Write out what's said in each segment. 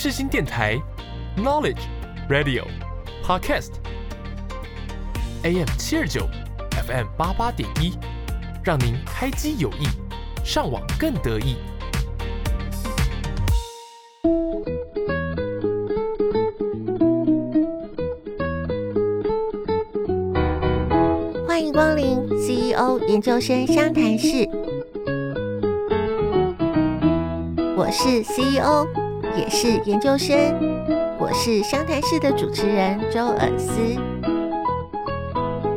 世新电台，Knowledge Radio Podcast，AM 七二九，FM 八八点一，让您开机有益，上网更得意。欢迎光临 CEO 研究生相谈室，我是 CEO。也是研究生，我是湘潭市的主持人周尔思。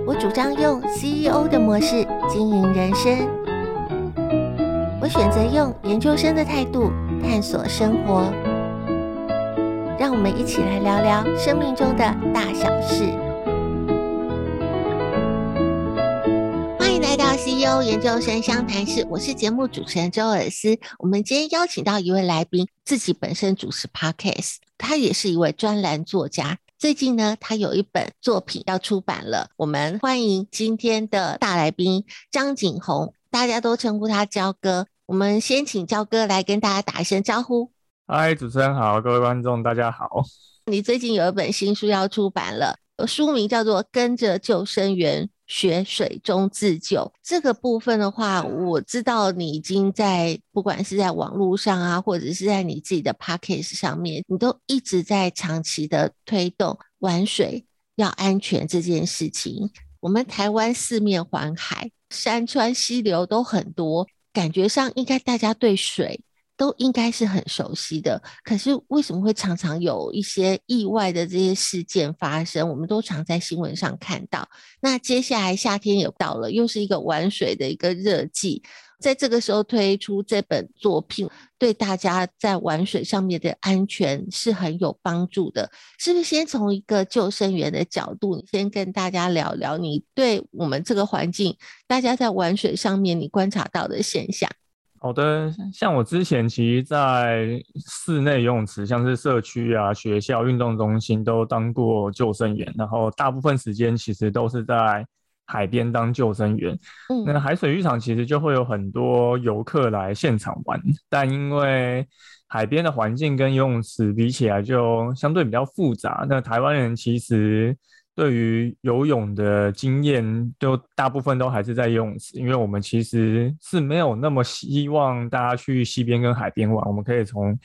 我主张用 CEO 的模式经营人生。我选择用研究生的态度探索生活。让我们一起来聊聊生命中的大小事。CEO 研究生湘潭市，我是节目主持人周尔斯。我们今天邀请到一位来宾，自己本身主持 Podcast，他也是一位专栏作家。最近呢，他有一本作品要出版了。我们欢迎今天的大来宾张景宏，大家都称呼他焦哥。我们先请焦哥来跟大家打一声招呼。嗨，主持人好，各位观众大家好。你最近有一本新书要出版了，书名叫做《跟着救生员》。学水中自救这个部分的话，我知道你已经在不管是在网络上啊，或者是在你自己的 p a c k a g e 上面，你都一直在长期的推动玩水要安全这件事情。我们台湾四面环海，山川溪流都很多，感觉上应该大家对水。都应该是很熟悉的，可是为什么会常常有一些意外的这些事件发生？我们都常在新闻上看到。那接下来夏天也到了，又是一个玩水的一个热季，在这个时候推出这本作品，对大家在玩水上面的安全是很有帮助的。是不是先从一个救生员的角度，先跟大家聊聊你对我们这个环境，大家在玩水上面你观察到的现象？好的，像我之前其实，在室内游泳池，像是社区啊、学校、运动中心都当过救生员，然后大部分时间其实都是在海边当救生员。嗯，那海水浴场其实就会有很多游客来现场玩，但因为海边的环境跟游泳池比起来就相对比较复杂，那台湾人其实。对于游泳的经验，就大部分都还是在游泳池，因为我们其实是没有那么希望大家去溪边跟海边玩。我们可以从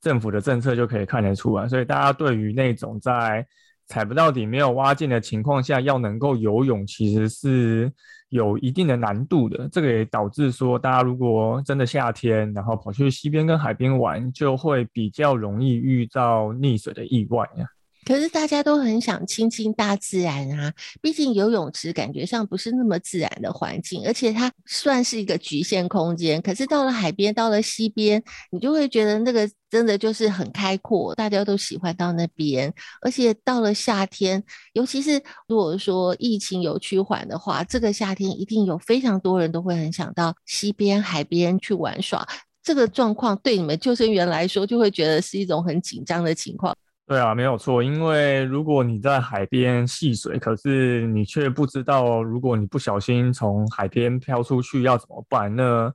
政府的政策就可以看得出来，所以大家对于那种在踩不到底、没有挖进的情况下要能够游泳，其实是有一定的难度的。这个也导致说，大家如果真的夏天然后跑去溪边跟海边玩，就会比较容易遇到溺水的意外呀。可是大家都很想亲近大自然啊，毕竟游泳池感觉上不是那么自然的环境，而且它算是一个局限空间。可是到了海边，到了溪边，你就会觉得那个真的就是很开阔，大家都喜欢到那边。而且到了夏天，尤其是如果说疫情有趋缓的话，这个夏天一定有非常多人都会很想到溪边、海边去玩耍。这个状况对你们救生员来说，就会觉得是一种很紧张的情况。对啊，没有错。因为如果你在海边戏水，可是你却不知道，如果你不小心从海边飘出去要怎么办，那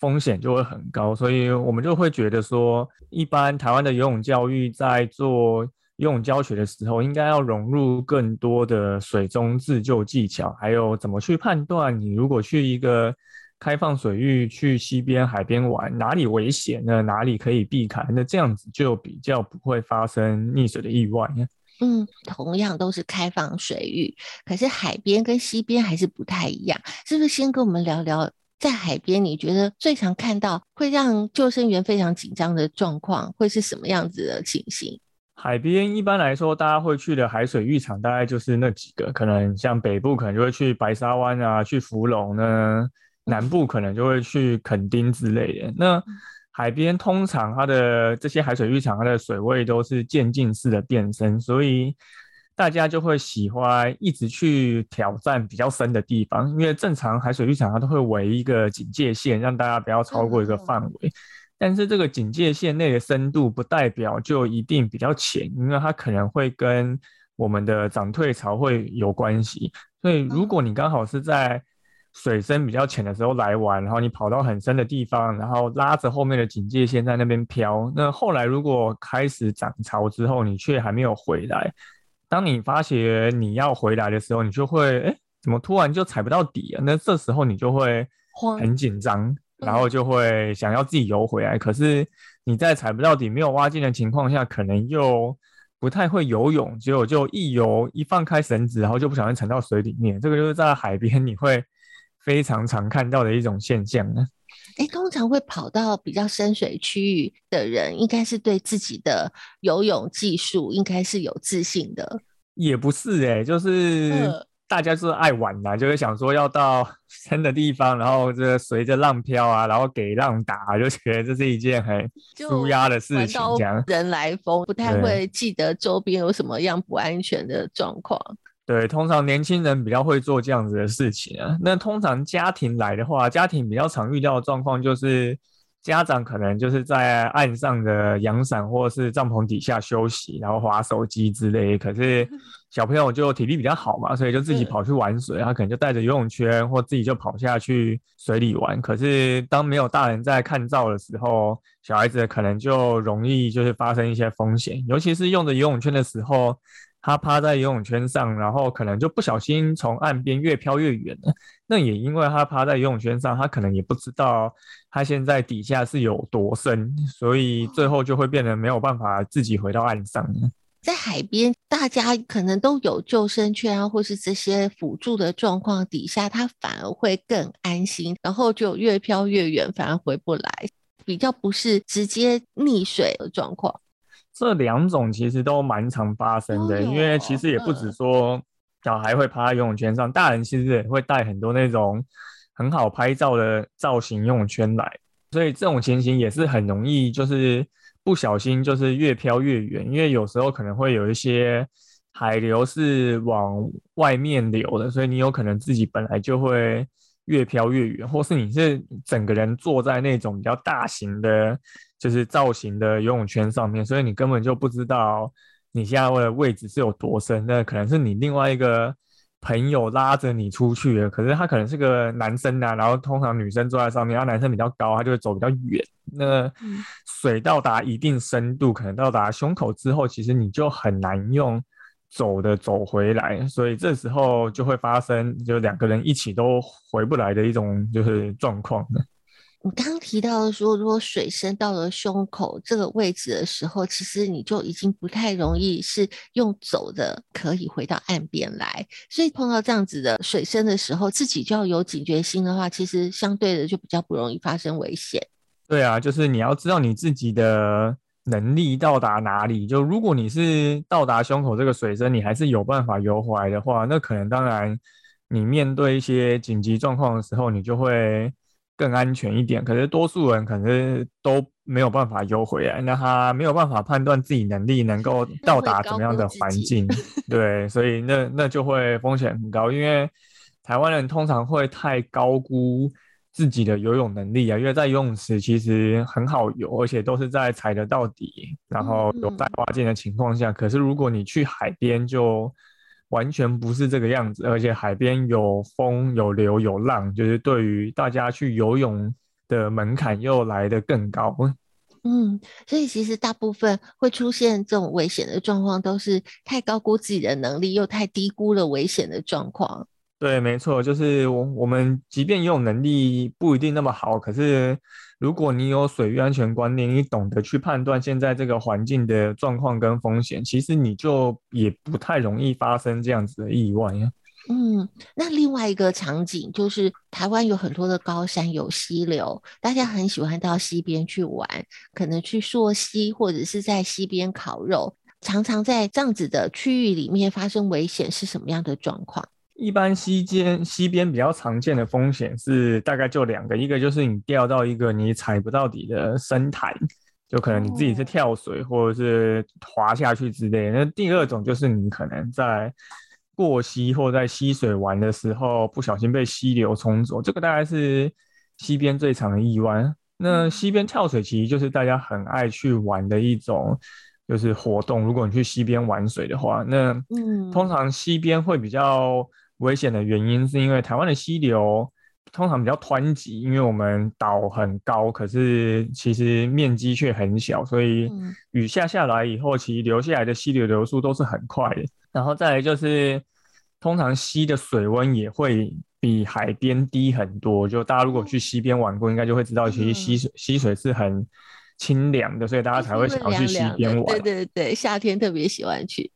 风险就会很高。所以我们就会觉得说，一般台湾的游泳教育在做游泳教学的时候，应该要融入更多的水中自救技巧，还有怎么去判断你如果去一个。开放水域去西边、海边玩，哪里危险呢？哪里可以避开？那这样子就比较不会发生溺水的意外。嗯，同样都是开放水域，可是海边跟西边还是不太一样。是不是先跟我们聊聊，在海边你觉得最常看到会让救生员非常紧张的状况，会是什么样子的情形？海边一般来说，大家会去的海水浴场大概就是那几个，可能像北部可能就会去白沙湾啊，去福隆呢。南部可能就会去垦丁之类的。那海边通常它的这些海水浴场，它的水位都是渐进式的变深，所以大家就会喜欢一直去挑战比较深的地方。因为正常海水浴场它都会围一个警戒线，让大家不要超过一个范围。但是这个警戒线内的深度不代表就一定比较浅，因为它可能会跟我们的涨退潮会有关系。所以如果你刚好是在水深比较浅的时候来玩，然后你跑到很深的地方，然后拉着后面的警戒线在那边飘。那后来如果开始涨潮之后，你却还没有回来，当你发觉你要回来的时候，你就会哎，怎么突然就踩不到底啊？那这时候你就会很紧张，然后就会想要自己游回来。可是你在踩不到底、没有挖进的情况下，可能又不太会游泳，结果就一游一放开绳子，然后就不小心沉到水里面。这个就是在海边你会。非常常看到的一种现象呢。哎，通常会跑到比较深水区域的人，应该是对自己的游泳技术应该是有自信的。也不是哎、欸，就是大家就是爱玩呐，就会想说要到深的地方，然后这随着浪飘啊，然后给浪打，就觉得这是一件很舒压的事情。这样人来疯，不太会记得周边有什么样不安全的状况。对，通常年轻人比较会做这样子的事情啊。那通常家庭来的话，家庭比较常遇到的状况就是，家长可能就是在岸上的阳伞或是帐篷底下休息，然后划手机之类。可是 小朋友就体力比较好嘛，所以就自己跑去玩水，他可能就带着游泳圈或自己就跑下去水里玩。可是当没有大人在看照的时候，小孩子可能就容易就是发生一些风险，尤其是用着游泳圈的时候。他趴在游泳圈上，然后可能就不小心从岸边越飘越远了。那也因为他趴在游泳圈上，他可能也不知道他现在底下是有多深，所以最后就会变得没有办法自己回到岸上。在海边，大家可能都有救生圈啊，或是这些辅助的状况底下，他反而会更安心，然后就越飘越远，反而回不来，比较不是直接溺水的状况。这两种其实都蛮常发生的，哦、因为其实也不止说小孩会趴在游泳圈上，嗯、大人其实也会带很多那种很好拍照的造型游泳圈来，所以这种情形也是很容易就是不小心就是越飘越远，因为有时候可能会有一些海流是往外面流的，所以你有可能自己本来就会越飘越远，或是你是整个人坐在那种比较大型的。就是造型的游泳圈上面，所以你根本就不知道你现在的位置是有多深。那可能是你另外一个朋友拉着你出去的，可是他可能是个男生啊，然后通常女生坐在上面，然后男生比较高，他就会走比较远。那水到达一定深度，可能到达胸口之后，其实你就很难用走的走回来，所以这时候就会发生就两个人一起都回不来的一种就是状况。你刚刚提到说，如果水深到了胸口这个位置的时候，其实你就已经不太容易是用走的可以回到岸边来。所以碰到这样子的水深的时候，自己就要有警觉心的话，其实相对的就比较不容易发生危险。对啊，就是你要知道你自己的能力到达哪里。就如果你是到达胸口这个水深，你还是有办法游回来的话，那可能当然你面对一些紧急状况的时候，你就会。更安全一点，可是多数人可能都没有办法游回来，那他没有办法判断自己能力能够 到达怎么样的环境，对，所以那那就会风险很高，因为台湾人通常会太高估自己的游泳能力啊，因为在游泳池其实很好游，而且都是在踩得到底，然后有带蛙镜的情况下，可是如果你去海边就。完全不是这个样子，而且海边有风、有流、有浪，就是对于大家去游泳的门槛又来得更高。嗯，所以其实大部分会出现这种危险的状况，都是太高估自己的能力，又太低估了危险的状况。对，没错，就是我我们即便游泳能力不一定那么好，可是。如果你有水域安全观念，你懂得去判断现在这个环境的状况跟风险，其实你就也不太容易发生这样子的意外呀。嗯，那另外一个场景就是台湾有很多的高山有溪流，大家很喜欢到溪边去玩，可能去溯溪或者是在溪边烤肉，常常在这样子的区域里面发生危险，是什么样的状况？一般溪间溪边比较常见的风险是大概就两个，一个就是你掉到一个你踩不到底的深潭，就可能你自己是跳水或者是滑下去之类的。那第二种就是你可能在过溪或在溪水玩的时候不小心被溪流冲走，这个大概是溪边最常的意外。那溪边跳水其实就是大家很爱去玩的一种就是活动。如果你去溪边玩水的话，那嗯，通常溪边会比较。危险的原因是因为台湾的溪流通常比较湍急，因为我们岛很高，可是其实面积却很小，所以雨下下来以后，其实流下来的溪流流速都是很快的。然后再来就是，通常溪的水温也会比海边低很多。就大家如果去溪边玩过，应该就会知道，其实溪水溪水是很清凉的，所以大家才会想要去溪边玩。对对对，夏天特别喜欢去。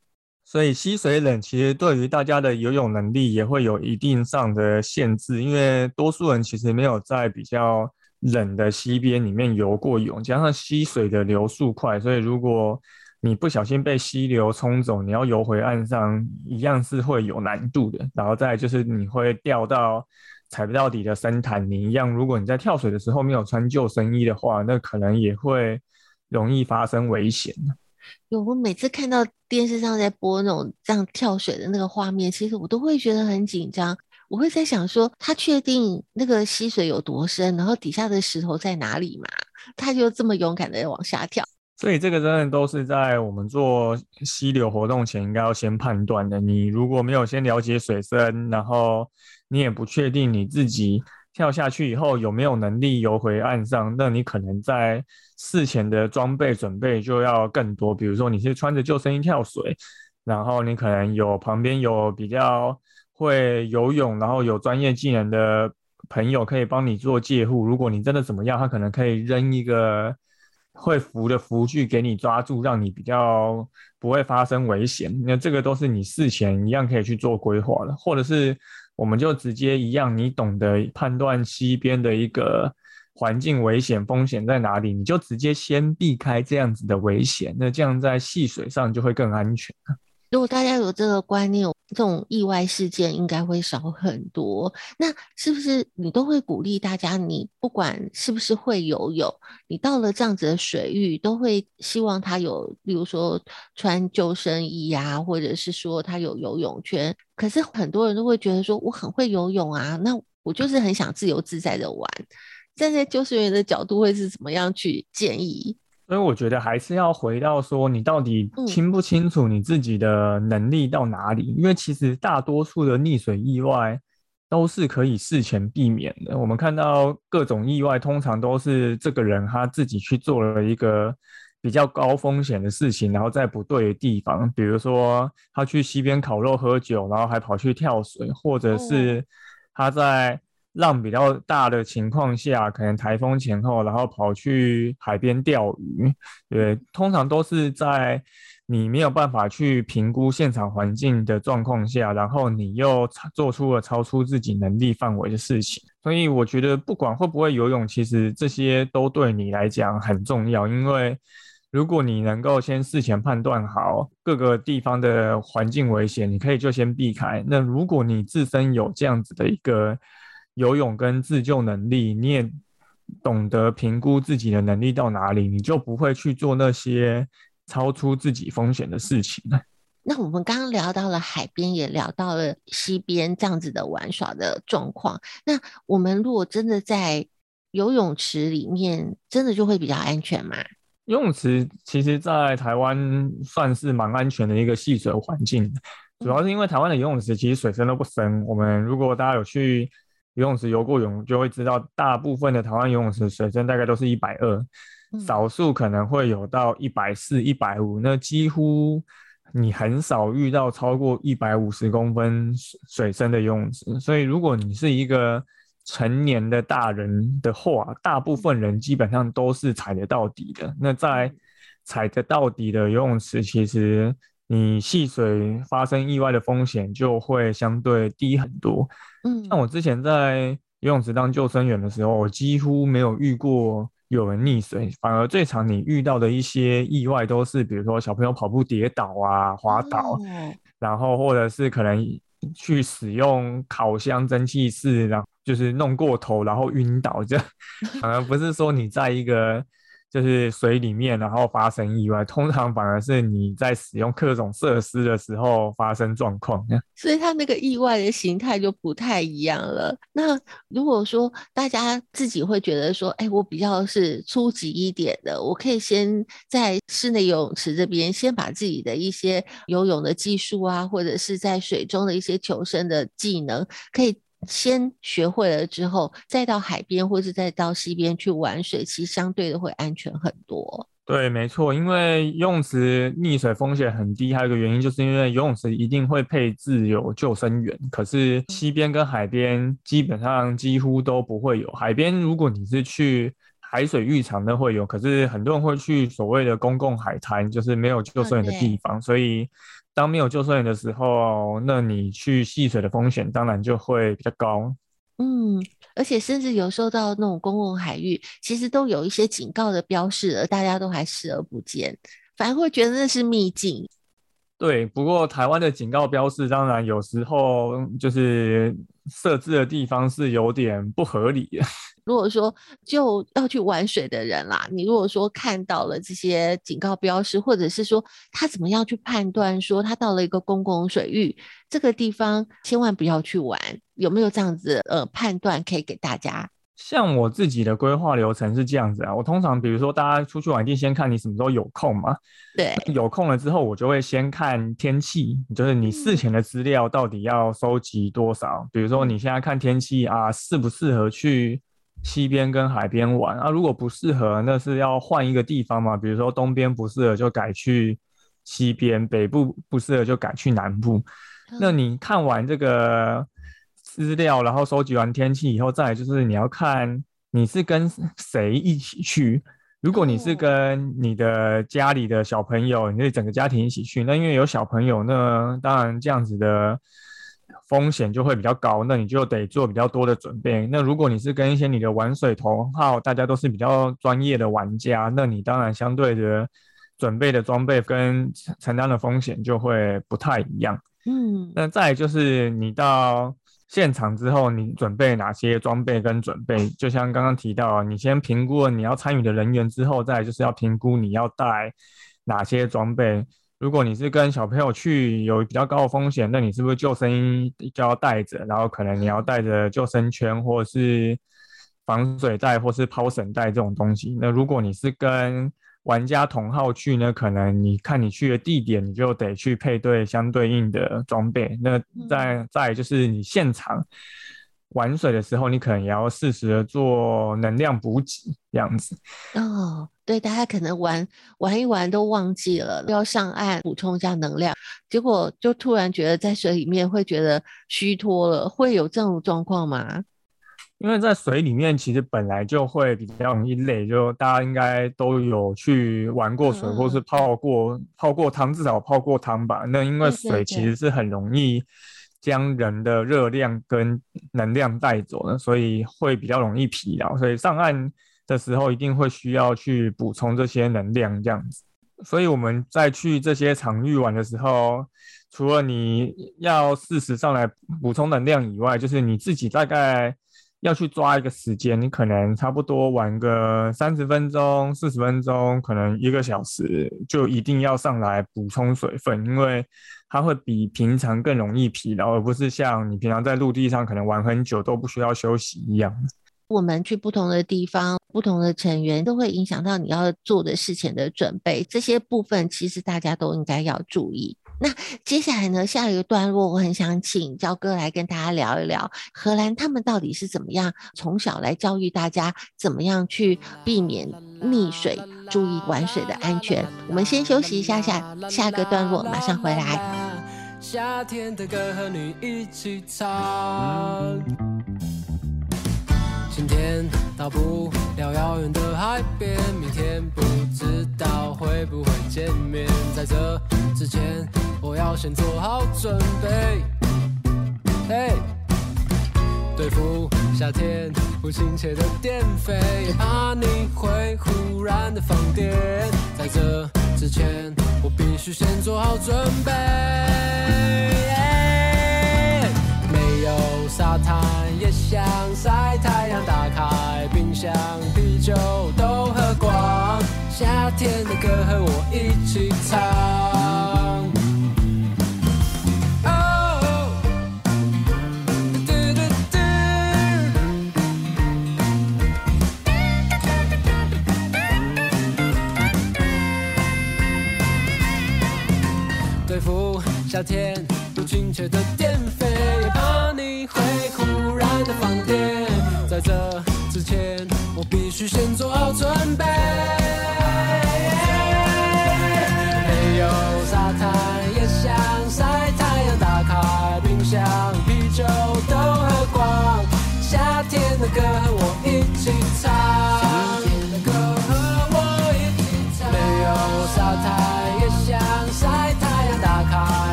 所以溪水冷，其实对于大家的游泳能力也会有一定上的限制，因为多数人其实没有在比较冷的溪边里面游过泳，加上溪水的流速快，所以如果你不小心被溪流冲走，你要游回岸上一样是会有难度的。然后再就是你会掉到踩不到底的深潭，你一样，如果你在跳水的时候没有穿救生衣的话，那可能也会容易发生危险。有，我每次看到电视上在播那种这样跳水的那个画面，其实我都会觉得很紧张。我会在想说，他确定那个溪水有多深，然后底下的石头在哪里嘛？他就这么勇敢的往下跳。所以这个真的都是在我们做溪流活动前应该要先判断的。你如果没有先了解水深，然后你也不确定你自己。跳下去以后有没有能力游回岸上？那你可能在事前的装备准备就要更多。比如说你是穿着救生衣跳水，然后你可能有旁边有比较会游泳，然后有专业技能的朋友可以帮你做介护。如果你真的怎么样，他可能可以扔一个会浮的浮具给你抓住，让你比较不会发生危险。那这个都是你事前一样可以去做规划的，或者是。我们就直接一样，你懂得判断西边的一个环境危险风险在哪里，你就直接先避开这样子的危险，那这样在戏水上就会更安全。如果大家有这个观念，这种意外事件应该会少很多。那是不是你都会鼓励大家？你不管是不是会游泳，你到了这样子的水域，都会希望他有，例如说穿救生衣啊，或者是说他有游泳圈。可是很多人都会觉得说，我很会游泳啊，那我就是很想自由自在的玩。站在救生员的角度，会是怎么样去建议？所以我觉得还是要回到说，你到底清不清楚你自己的能力到哪里？因为其实大多数的溺水意外都是可以事前避免的。我们看到各种意外，通常都是这个人他自己去做了一个比较高风险的事情，然后在不对的地方，比如说他去溪边烤肉喝酒，然后还跑去跳水，或者是他在。浪比较大的情况下，可能台风前后，然后跑去海边钓鱼，对，通常都是在你没有办法去评估现场环境的状况下，然后你又做出了超出自己能力范围的事情。所以我觉得，不管会不会游泳，其实这些都对你来讲很重要，因为如果你能够先事前判断好各个地方的环境危险，你可以就先避开。那如果你自身有这样子的一个游泳跟自救能力，你也懂得评估自己的能力到哪里，你就不会去做那些超出自己风险的事情。那我们刚刚聊到了海边，也聊到了溪边这样子的玩耍的状况。那我们如果真的在游泳池里面，真的就会比较安全吗？游泳池其实，在台湾算是蛮安全的一个戏水环境，主要是因为台湾的游泳池其实水深都不深。我们如果大家有去游泳池游过泳，就会知道，大部分的台湾游泳池水深大概都是一百二，少数可能会有到一百四、一百五，那几乎你很少遇到超过一百五十公分水深的游泳池。所以，如果你是一个成年的大人的话，大部分人基本上都是踩得到底的。那在踩得到底的游泳池，其实你戏水发生意外的风险就会相对低很多。嗯，像我之前在游泳池当救生员的时候，我几乎没有遇过有人溺水，反而最常你遇到的一些意外都是，比如说小朋友跑步跌倒啊、滑倒，然后或者是可能去使用烤箱蒸汽室，然后就是弄过头，然后晕倒，这 反而不是说你在一个。就是水里面，然后发生意外，通常反而是你在使用各种设施的时候发生状况。所以它那个意外的形态就不太一样了。那如果说大家自己会觉得说，哎，我比较是初级一点的，我可以先在室内游泳池这边先把自己的一些游泳的技术啊，或者是在水中的一些求生的技能，可以先学会了之后，再到海边或是再到溪边去玩水，其实相对的会安全很多。对，没错，因为游泳池溺水风险很低，还有一个原因就是因为游泳池一定会配置有救生员，可是溪边跟海边基本上几乎都不会有。海边如果你是去海水浴场的会有，可是很多人会去所谓的公共海滩，就是没有救生员的地方，所以当没有救生员的时候，那你去戏水的风险当然就会比较高。嗯，而且甚至有时候到那种公共海域，其实都有一些警告的标示了，大家都还视而不见，反而会觉得那是秘境。对，不过台湾的警告标示，当然有时候就是设置的地方是有点不合理的。如果说就要去玩水的人啦，你如果说看到了这些警告标识，或者是说他怎么样去判断说他到了一个公共水域这个地方，千万不要去玩，有没有这样子呃判断可以给大家？像我自己的规划流程是这样子啊，我通常比如说大家出去玩，一定先看你什么时候有空嘛。对，有空了之后，我就会先看天气，就是你事前的资料到底要收集多少。比如说你现在看天气啊，适不适合去？西边跟海边玩啊，如果不适合，那是要换一个地方嘛。比如说东边不适合，就改去西边；北部不适合，就改去南部。那你看完这个资料，然后收集完天气以后，再来就是你要看你是跟谁一起去。如果你是跟你的家里的小朋友，你是整个家庭一起去，那因为有小朋友，那当然这样子的。风险就会比较高，那你就得做比较多的准备。那如果你是跟一些你的玩水同好，大家都是比较专业的玩家，那你当然相对的准备的装备跟承担的风险就会不太一样。嗯，那再就是你到现场之后，你准备哪些装备跟准备？就像刚刚提到，你先评估了你要参与的人员之后，再就是要评估你要带哪些装备。如果你是跟小朋友去，有比较高的风险，那你是不是救生衣就要带着？然后可能你要带着救生圈，或者是防水袋，或是抛绳带这种东西。那如果你是跟玩家同号去呢，可能你看你去的地点，你就得去配对相对应的装备。那再再就是你现场玩水的时候，你可能也要适时的做能量补给，这样子。哦。对，大家可能玩玩一玩都忘记了要上岸补充一下能量，结果就突然觉得在水里面会觉得虚脱了，会有这种状况吗？因为在水里面其实本来就会比较容易累，就大家应该都有去玩过水，嗯、或是泡过泡过汤，至少泡过汤吧。那因为水其实是很容易将人的热量跟能量带走的，所以会比较容易疲劳，所以上岸。的时候一定会需要去补充这些能量，这样子。所以我们在去这些场域玩的时候，除了你要适时上来补充能量以外，就是你自己大概要去抓一个时间，你可能差不多玩个三十分钟、四十分钟，可能一个小时，就一定要上来补充水分，因为它会比平常更容易疲劳，而不是像你平常在陆地上可能玩很久都不需要休息一样。我们去不同的地方，不同的成员都会影响到你要做的事情的准备，这些部分其实大家都应该要注意。那接下来呢，下一个段落，我很想请焦哥来跟大家聊一聊荷兰他们到底是怎么样从小来教育大家怎么样去避免溺水，注意玩水的安全。我们先休息一下下，下个段落马上回来。夏天的歌和你一起唱。天到不了遥远的海边，明天不知道会不会见面。在这之前，我要先做好准备。嘿，对付夏天不亲切的电费，也怕你会忽然的放电。在这之前，我必须先做好准备。沙滩，也想晒太阳，打开冰箱，啤酒都喝光，夏天的歌和我一起唱。对付夏天不亲切的电费，也怕你会忽然的放电。在这之前，我必须先做好准备。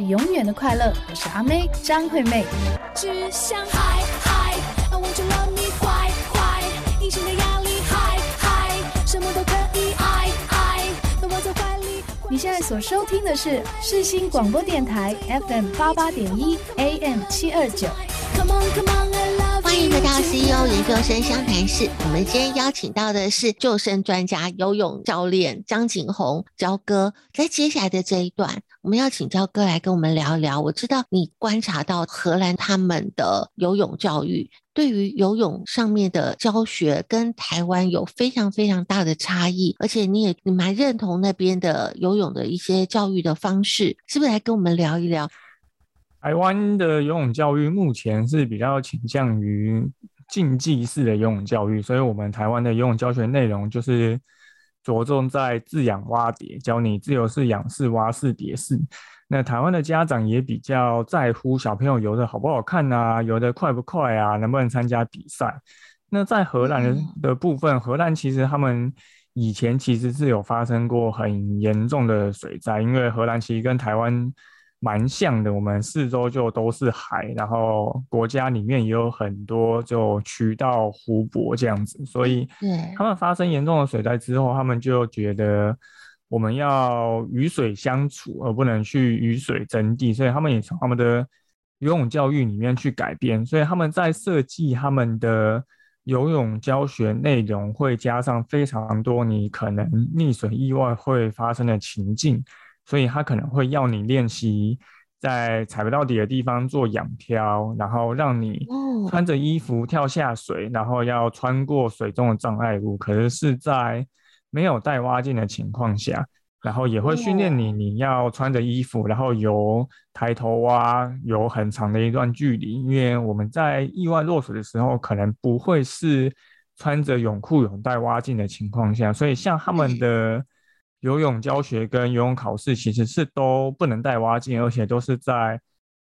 是永远的快乐。我是阿妹张惠妹。只想嗨嗨，I want to love me 的压力嗨嗨，什么都可以爱爱，在怀里。你现在所收听的是世新广播电台 FM 八八点一 AM 七二九。Come on, come on, 到 CEO 研究生湘潭市。我们今天邀请到的是救生专家、游泳教练张景宏焦哥。在接下来的这一段。我们要请焦哥来跟我们聊一聊。我知道你观察到荷兰他们的游泳教育，对于游泳上面的教学跟台湾有非常非常大的差异，而且你也你蛮认同那边的游泳的一些教育的方式，是不是来跟我们聊一聊？台湾的游泳教育目前是比较倾向于竞技式的游泳教育，所以我们台湾的游泳教学内容就是。着重在自仰蛙蝶，教你自由式、仰式、蛙式、蝶式。那台湾的家长也比较在乎小朋友游的好不好看啊，游的快不快啊，能不能参加比赛？那在荷兰的部分，荷兰其实他们以前其实是有发生过很严重的水灾，因为荷兰其实跟台湾。蛮像的，我们四周就都是海，然后国家里面也有很多就渠道、湖泊这样子，所以他们发生严重的水灾之后，他们就觉得我们要与水相处，而不能去与水争地，所以他们也从他们的游泳教育里面去改变，所以他们在设计他们的游泳教学内容，会加上非常多你可能溺水意外会发生的情境。所以他可能会要你练习在踩不到底的地方做仰漂，然后让你穿着衣服跳下水，然后要穿过水中的障碍物，可是是在没有带蛙镜的情况下，然后也会训练你，你要穿着衣服，然后游抬头蛙，游很长的一段距离，因为我们在意外落水的时候，可能不会是穿着泳裤、泳带蛙镜的情况下，所以像他们的。游泳教学跟游泳考试其实是都不能带蛙镜，而且都是在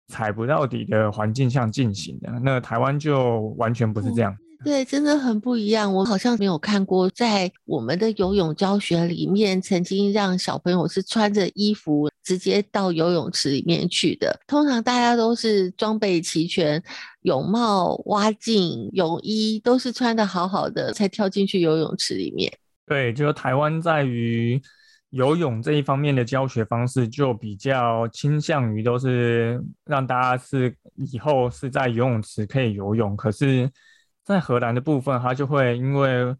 踩不到底的环境下进行的。那台湾就完全不是这样。嗯，对，真的很不一样。我好像没有看过，在我们的游泳教学里面，曾经让小朋友是穿着衣服直接到游泳池里面去的。通常大家都是装备齐全，泳帽、蛙镜、泳衣都是穿的好好的才跳进去游泳池里面。对，就是台湾在于。游泳这一方面的教学方式就比较倾向于都是让大家是以后是在游泳池可以游泳，可是，在荷兰的部分，它就会因为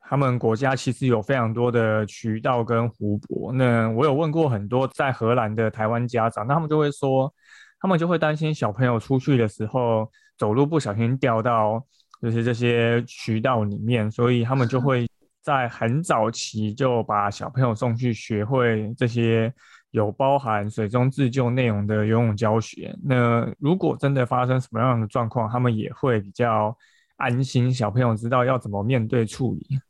他们国家其实有非常多的渠道跟湖泊。那我有问过很多在荷兰的台湾家长，那他们就会说，他们就会担心小朋友出去的时候走路不小心掉到就是这些渠道里面，所以他们就会在很早期就把小朋友送去学会这些有包含水中自救内容的游泳教学。那如果真的发生什么样的状况，他们也会比较安心，小朋友知道要怎么面对处理。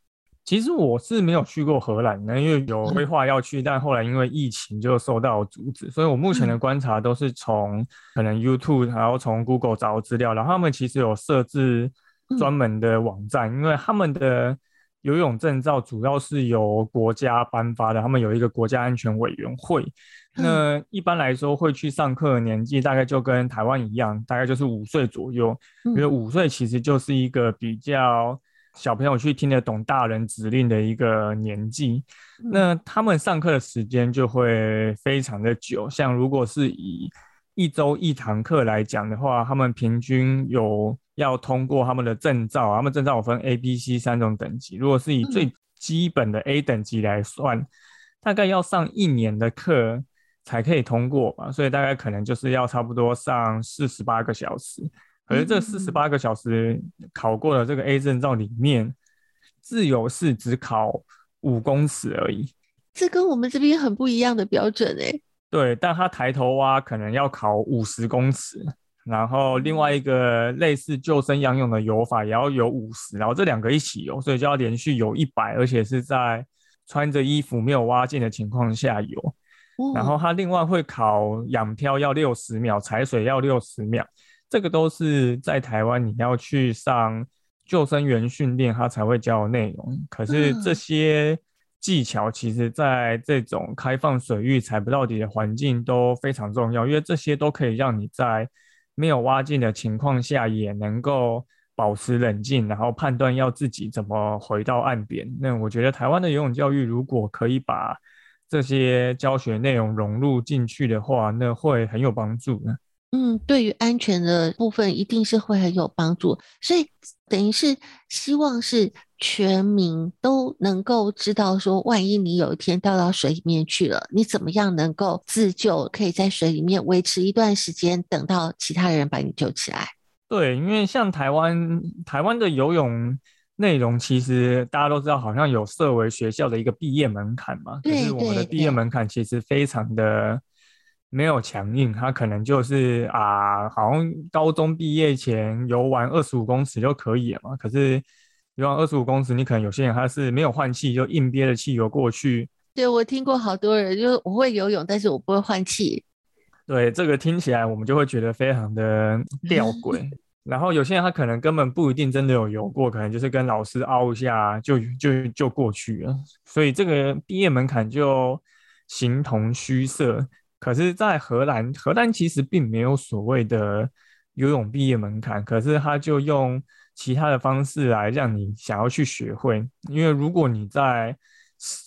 其实我是没有去过荷兰的，因为有规划要去，但后来因为疫情就受到阻止，所以我目前的观察都是从可能 YouTube，然后从 Google 找资料，然后他们其实有设置专门的网站，因为他们的游泳证照主要是由国家颁发的，他们有一个国家安全委员会。那一般来说会去上课的年纪大概就跟台湾一样，大概就是五岁左右，因为五岁其实就是一个比较小朋友去听得懂大人指令的一个年纪。那他们上课的时间就会非常的久，像如果是以一周一堂课来讲的话，他们平均有要通过他们的证照，他们证照我分 A、B、C 三种等级，如果是以最基本的 A 等级来算，大概要上一年的课。才可以通过吧，所以大概可能就是要差不多上四十八个小时。可是这四十八个小时考过了这个 A 证照里面，自由式只考五公尺而已。这跟我们这边很不一样的标准哎。对，但他抬头蛙可能要考五十公尺，然后另外一个类似救生仰泳的游法也要有五十，然后这两个一起游，所以就要连续游一百，而且是在穿着衣服没有蛙镜的情况下游。然后他另外会考仰漂要六十秒，踩水要六十秒，这个都是在台湾你要去上救生员训练，他才会教的内容。可是这些技巧，其实在这种开放水域踩不到底的环境都非常重要，因为这些都可以让你在没有挖进的情况下，也能够保持冷静，然后判断要自己怎么回到岸边。那我觉得台湾的游泳教育如果可以把这些教学内容融入进去的话，那会很有帮助呢。嗯，对于安全的部分，一定是会很有帮助。所以等于是希望是全民都能够知道，说万一你有一天掉到水里面去了，你怎么样能够自救，可以在水里面维持一段时间，等到其他人把你救起来。对，因为像台湾，台湾的游泳。内容其实大家都知道，好像有设为学校的一个毕业门槛嘛。可是我们的毕业门槛其实非常的没有强硬，它可能就是啊，好像高中毕业前游完二十五公尺就可以了嘛。可是游完二十五公尺，你可能有些人他是没有换气，就硬憋着气游过去。对，我听过好多人，就是我会游泳，但是我不会换气。对，这个听起来我们就会觉得非常的吊诡。然后有些人他可能根本不一定真的有游过，可能就是跟老师凹一下就就就过去了，所以这个毕业门槛就形同虚设。可是，在荷兰，荷兰其实并没有所谓的游泳毕业门槛，可是他就用其他的方式来让你想要去学会。因为如果你在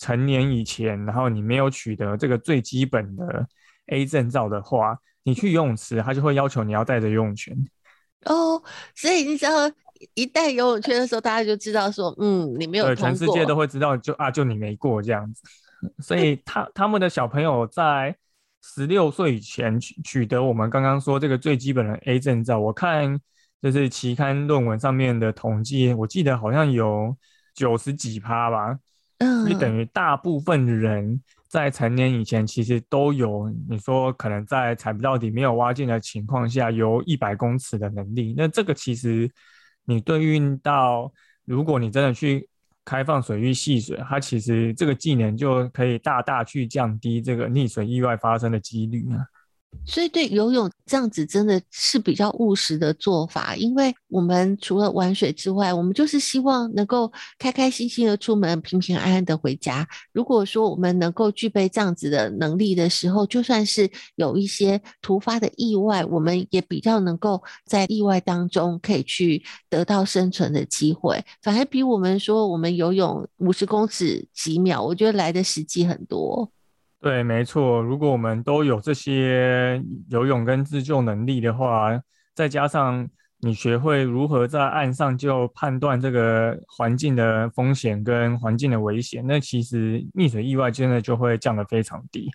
成年以前，然后你没有取得这个最基本的 A 证照的话，你去游泳池，他就会要求你要带着游泳圈。哦，所以你知道一带游泳圈的时候，大家就知道说，嗯，你没有通过，全世界都会知道就，就啊，就你没过这样子。所以他他们的小朋友在十六岁以前取取得我们刚刚说这个最基本的 A 证照，我看就是期刊论文上面的统计，我记得好像有九十几趴吧，嗯，就等于大部分人。在成年以前，其实都有你说可能在踩不到底、没有挖进的情况下游一百公尺的能力。那这个其实你对应到，如果你真的去开放水域戏水，它其实这个技能就可以大大去降低这个溺水意外发生的几率啊。所以对游泳这样子真的是比较务实的做法，因为我们除了玩水之外，我们就是希望能够开开心心的出门，平平安安的回家。如果说我们能够具备这样子的能力的时候，就算是有一些突发的意外，我们也比较能够在意外当中可以去得到生存的机会，反而比我们说我们游泳五十公尺几秒，我觉得来的实际很多。对，没错。如果我们都有这些游泳跟自救能力的话，再加上你学会如何在岸上就判断这个环境的风险跟环境的危险，那其实溺水意外真的就会降得非常低。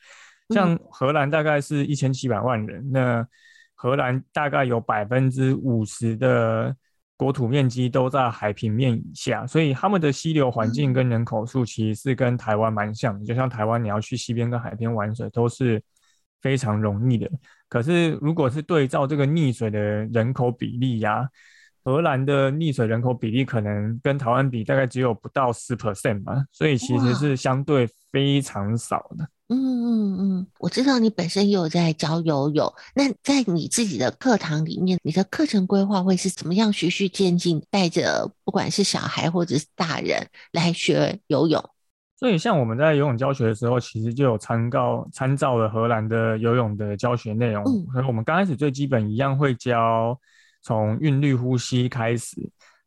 像荷兰大概是一千七百万人，那荷兰大概有百分之五十的。国土面积都在海平面以下，所以他们的溪流环境跟人口数其实是跟台湾蛮像的。就像台湾，你要去溪边跟海边玩水都是非常容易的。可是如果是对照这个溺水的人口比例呀、啊，荷兰的溺水人口比例可能跟台湾比大概只有不到十 percent 吧，所以其实是相对非常少的。嗯嗯嗯，我知道你本身也有在教游泳，那在你自己的课堂里面，你的课程规划会是怎么样循序渐进，带着不管是小孩或者是大人来学游泳？所以像我们在游泳教学的时候，其实就有参照参照了荷兰的游泳的教学内容。嗯，所以我们刚开始最基本一样会教从韵律呼吸开始。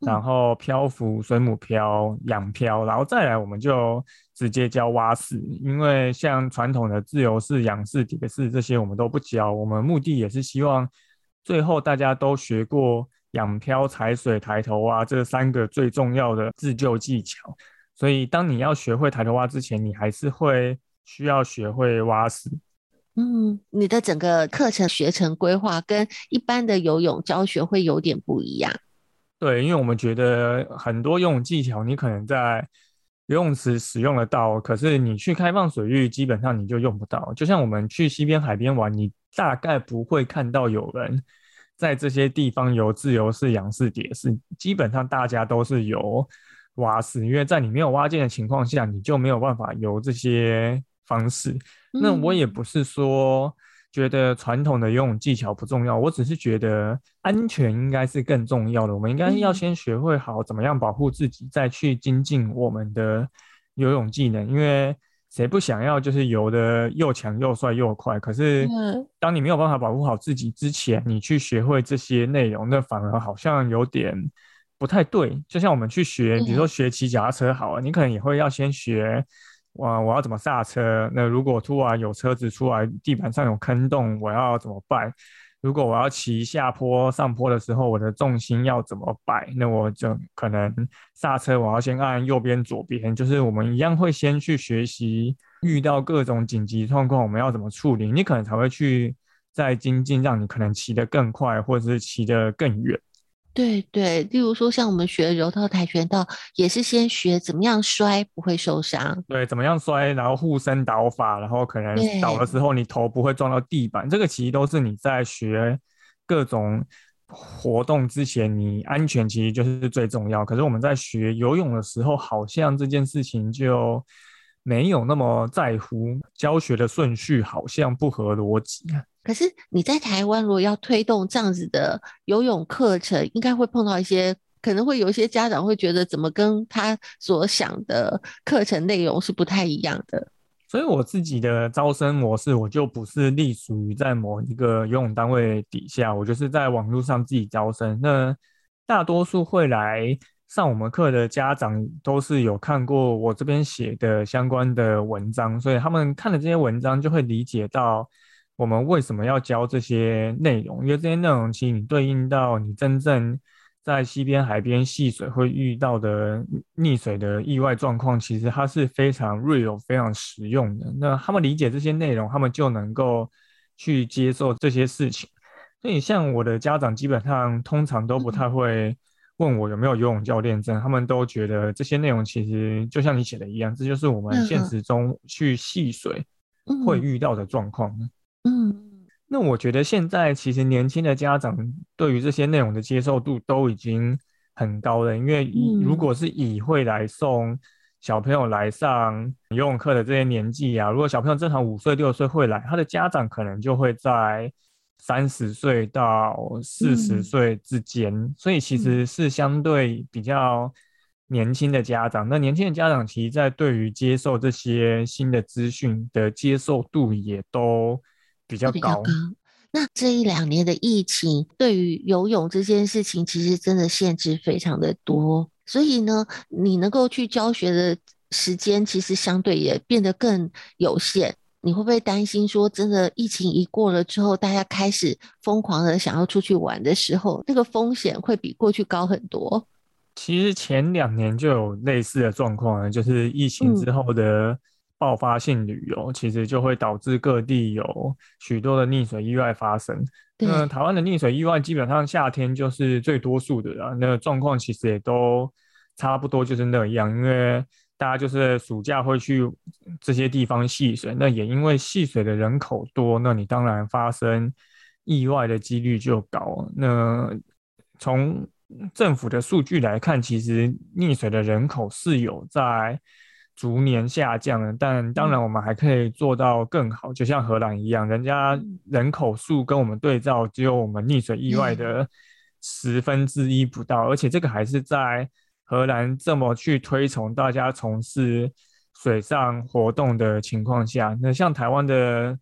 然后漂浮、水母漂、仰漂，然后再来我们就直接教蛙式，因为像传统的自由式、仰式、蝶式这些我们都不教，我们目的也是希望最后大家都学过仰漂、踩水、抬头蛙这三个最重要的自救技巧。所以当你要学会抬头蛙之前，你还是会需要学会蛙式。嗯，你的整个课程学程规划跟一般的游泳教学会有点不一样。对，因为我们觉得很多游泳技巧你可能在游泳池使用得到，可是你去开放水域基本上你就用不到。就像我们去西边、海边玩，你大概不会看到有人在这些地方游自由式、仰式、蝶式，基本上大家都是游蛙式，因为在你没有蛙镜的情况下，你就没有办法游这些方式。那我也不是说。觉得传统的游泳技巧不重要，我只是觉得安全应该是更重要的。我们应该要先学会好怎么样保护自己，再去精进我们的游泳技能。因为谁不想要就是游的又强又帅又快？可是当你没有办法保护好自己之前，你去学会这些内容，那反而好像有点不太对。就像我们去学，比如说学骑脚踏车好了，你可能也会要先学。哇！我要怎么刹车？那如果突然有车子出来，地板上有坑洞，我要怎么办？如果我要骑下坡、上坡的时候，我的重心要怎么摆？那我就可能刹车，我要先按右边、左边。就是我们一样会先去学习，遇到各种紧急状况，我们要怎么处理？你可能才会去再精进，让你可能骑得更快，或者是骑得更远。对对，例如说像我们学柔道、跆拳道，也是先学怎么样摔不会受伤。对，怎么样摔，然后护身倒法，然后可能倒的时候你头不会撞到地板。这个其实都是你在学各种活动之前，你安全其实就是最重要。可是我们在学游泳的时候，好像这件事情就没有那么在乎，教学的顺序好像不合逻辑。可是你在台湾，如果要推动这样子的游泳课程，应该会碰到一些，可能会有一些家长会觉得，怎么跟他所想的课程内容是不太一样的。所以我自己的招生模式，我就不是隶属于在某一个游泳单位底下，我就是在网络上自己招生。那大多数会来上我们课的家长，都是有看过我这边写的相关的文章，所以他们看了这些文章，就会理解到。我们为什么要教这些内容？因为这些内容其实你对应到你真正在西边、海边戏水会遇到的溺水的意外状况，其实它是非常 real、非常实用的。那他们理解这些内容，他们就能够去接受这些事情。所以，像我的家长基本上通常都不太会问我有没有游泳教练证，他们都觉得这些内容其实就像你写的一样，这就是我们现实中去戏水会遇到的状况。嗯，那我觉得现在其实年轻的家长对于这些内容的接受度都已经很高了，因为如果是以会来送小朋友来上游泳课的这些年纪啊，如果小朋友正常五岁六岁会来，他的家长可能就会在三十岁到四十岁之间，嗯、所以其实是相对比较年轻的家长。那年轻的家长其实，在对于接受这些新的资讯的接受度也都比较高。那这一两年的疫情，对于游泳这件事情，其实真的限制非常的多。所以呢，你能够去教学的时间，其实相对也变得更有限。你会不会担心说，真的疫情一过了之后，大家开始疯狂的想要出去玩的时候，那个风险会比过去高很多？其实前两年就有类似的状况了，就是疫情之后的。爆发性旅游其实就会导致各地有许多的溺水意外发生。那台湾的溺水意外基本上夏天就是最多数的啦，那个状况其实也都差不多就是那样，因为大家就是暑假会去这些地方戏水，那也因为戏水的人口多，那你当然发生意外的几率就高。那从政府的数据来看，其实溺水的人口是有在。逐年下降了，但当然我们还可以做到更好，就像荷兰一样，人家人口数跟我们对照，只有我们溺水意外的十分之一不到，而且这个还是在荷兰这么去推崇大家从事水上活动的情况下，那像台湾的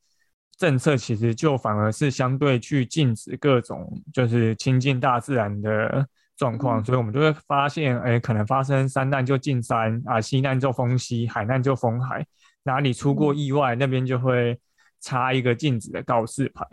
政策其实就反而是相对去禁止各种就是亲近大自然的。状况，所以我们就会发现，哎，可能发生山难就进山啊，溪难就封溪，海难就封海，哪里出过意外，那边就会插一个禁止的告示牌。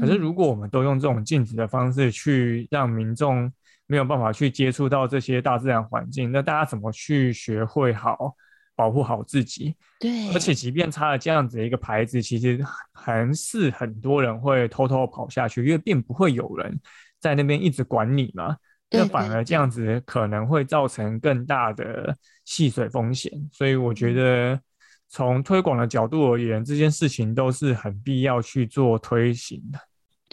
可是如果我们都用这种禁止的方式去让民众没有办法去接触到这些大自然环境，那大家怎么去学会好保护好自己？对，而且即便插了这样子的一个牌子，其实还是很多人会偷偷跑下去，因为并不会有人在那边一直管你嘛。那反而这样子可能会造成更大的戏水风险，所以我觉得从推广的角度而言，这件事情都是很必要去做推行的。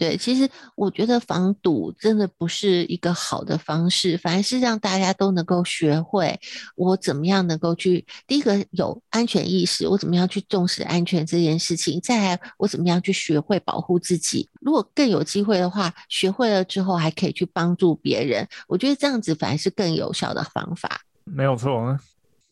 对，其实我觉得防堵真的不是一个好的方式，反而是让大家都能够学会我怎么样能够去第一个有安全意识，我怎么样去重视安全这件事情，再来我怎么样去学会保护自己。如果更有机会的话，学会了之后还可以去帮助别人，我觉得这样子反而是更有效的方法。没有错。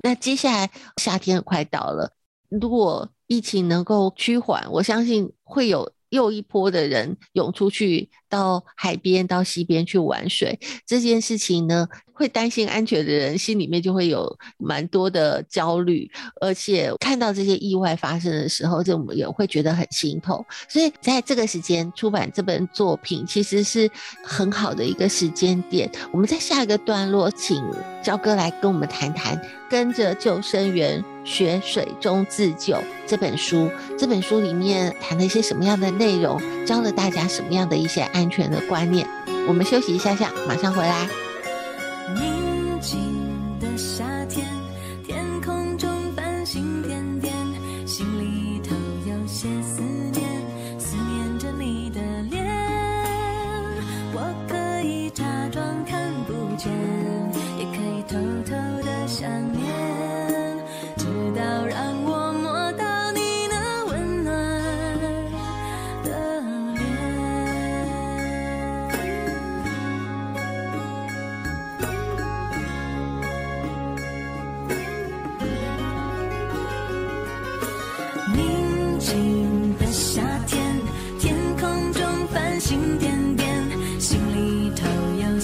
那接下来夏天快到了，如果疫情能够趋缓，我相信会有。又一波的人涌出去到海边、到溪边去玩水，这件事情呢，会担心安全的人心里面就会有蛮多的焦虑，而且看到这些意外发生的时候，就也会觉得很心痛。所以在这个时间出版这本作品，其实是很好的一个时间点。我们在下一个段落，请焦哥来跟我们谈谈。跟着救生员学水中自救这本书，这本书里面谈了一些什么样的内容，教了大家什么样的一些安全的观念。我们休息一下下，马上回来。宁静的夏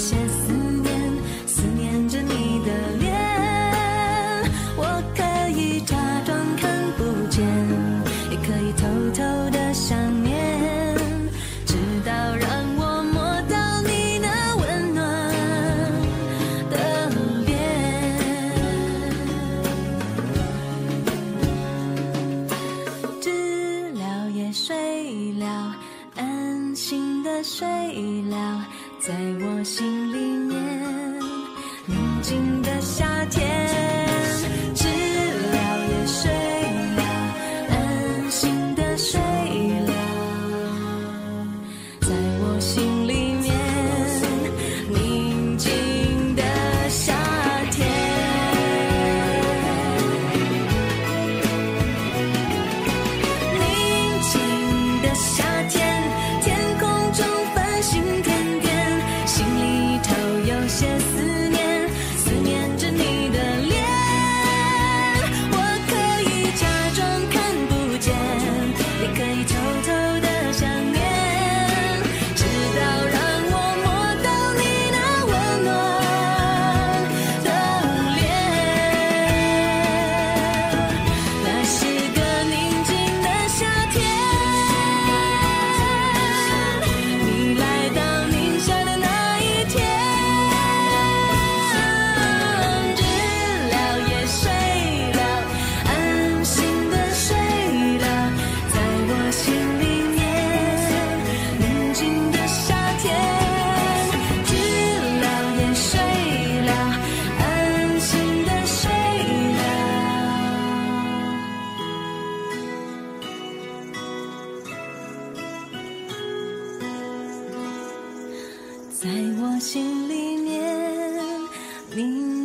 歇斯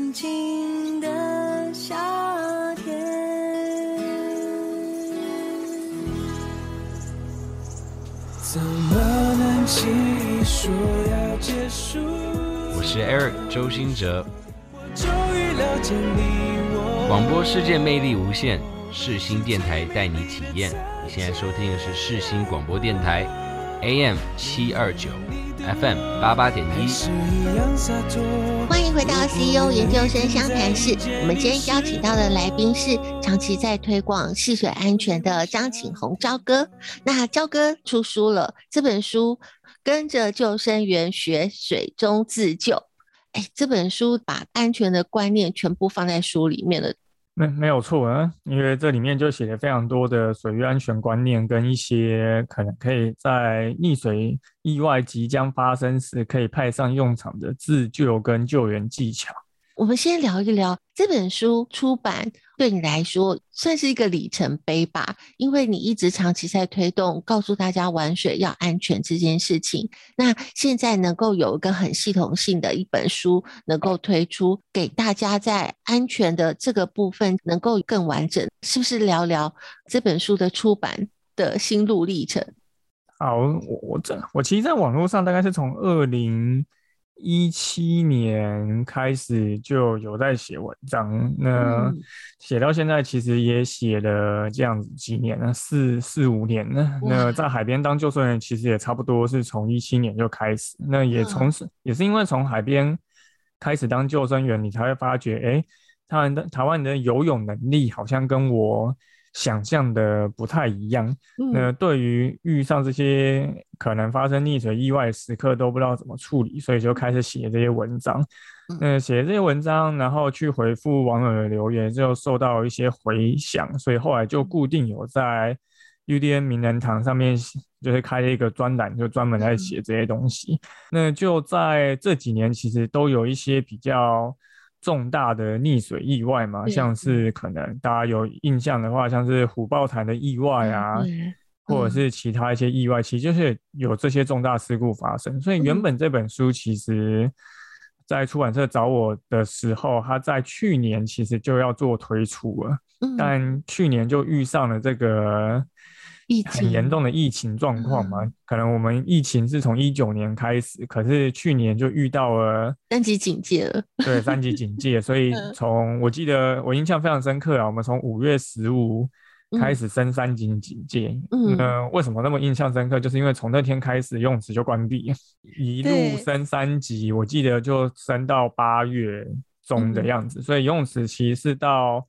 宁静的夏天。怎么能轻易说要结束？我是 Eric 周兴哲。终于了解你我。广播世界魅力无限，世新电台带你体验。你现在收听的是世新广播电台，AM 七二九，FM 八八点一。欢迎回到 CEO 研究生湘潭市。我们今天邀请到的来宾是长期在推广戏水安全的张景宏焦哥。那焦哥出书了，这本书跟着救生员学水中自救。哎，这本书把安全的观念全部放在书里面了。没没有错啊，因为这里面就写了非常多的水域安全观念，跟一些可能可以在溺水意外即将发生时可以派上用场的自救跟救援技巧。我们先聊一聊这本书出版对你来说算是一个里程碑吧，因为你一直长期在推动，告诉大家玩水要安全这件事情。那现在能够有一个很系统性的一本书能够推出，给大家在安全的这个部分能够更完整，是不是聊聊这本书的出版的心路历程？好，我我这我其实在网络上大概是从二零。一七年开始就有在写文章，那写到现在其实也写了这样子几年了，四四五年了。那在海边当救生员，其实也差不多是从一七年就开始。那也从是也是因为从海边开始当救生员，你才会发觉，哎，台湾的台湾的游泳能力好像跟我。想象的不太一样。那对于遇上这些可能发生溺水意外时刻都不知道怎么处理，所以就开始写这些文章。那写这些文章，然后去回复网友的留言，就受到一些回响，所以后来就固定有在 UDN 名人堂上面就是开了一个专栏，就专门来写这些东西。那就在这几年，其实都有一些比较。重大的溺水意外嘛，像是可能大家有印象的话，像是虎豹潭的意外啊，或者是其他一些意外，其实就是有这些重大事故发生。所以原本这本书其实，在出版社找我的时候，他在去年其实就要做推出了，但去年就遇上了这个。很严重的疫情状况嘛，嗯，可能我们疫情是从一九年开始，可是去年就遇到了三级警戒了。对，三级警戒，所以从我记得我印象非常深刻啊，我们从五月十五开始升三级警戒。嗯，那为什么那么印象深刻？就是因为从那天开始游泳池就关闭，一路升三级，我记得就升到八月中的样子，嗯，所以游泳池其实是到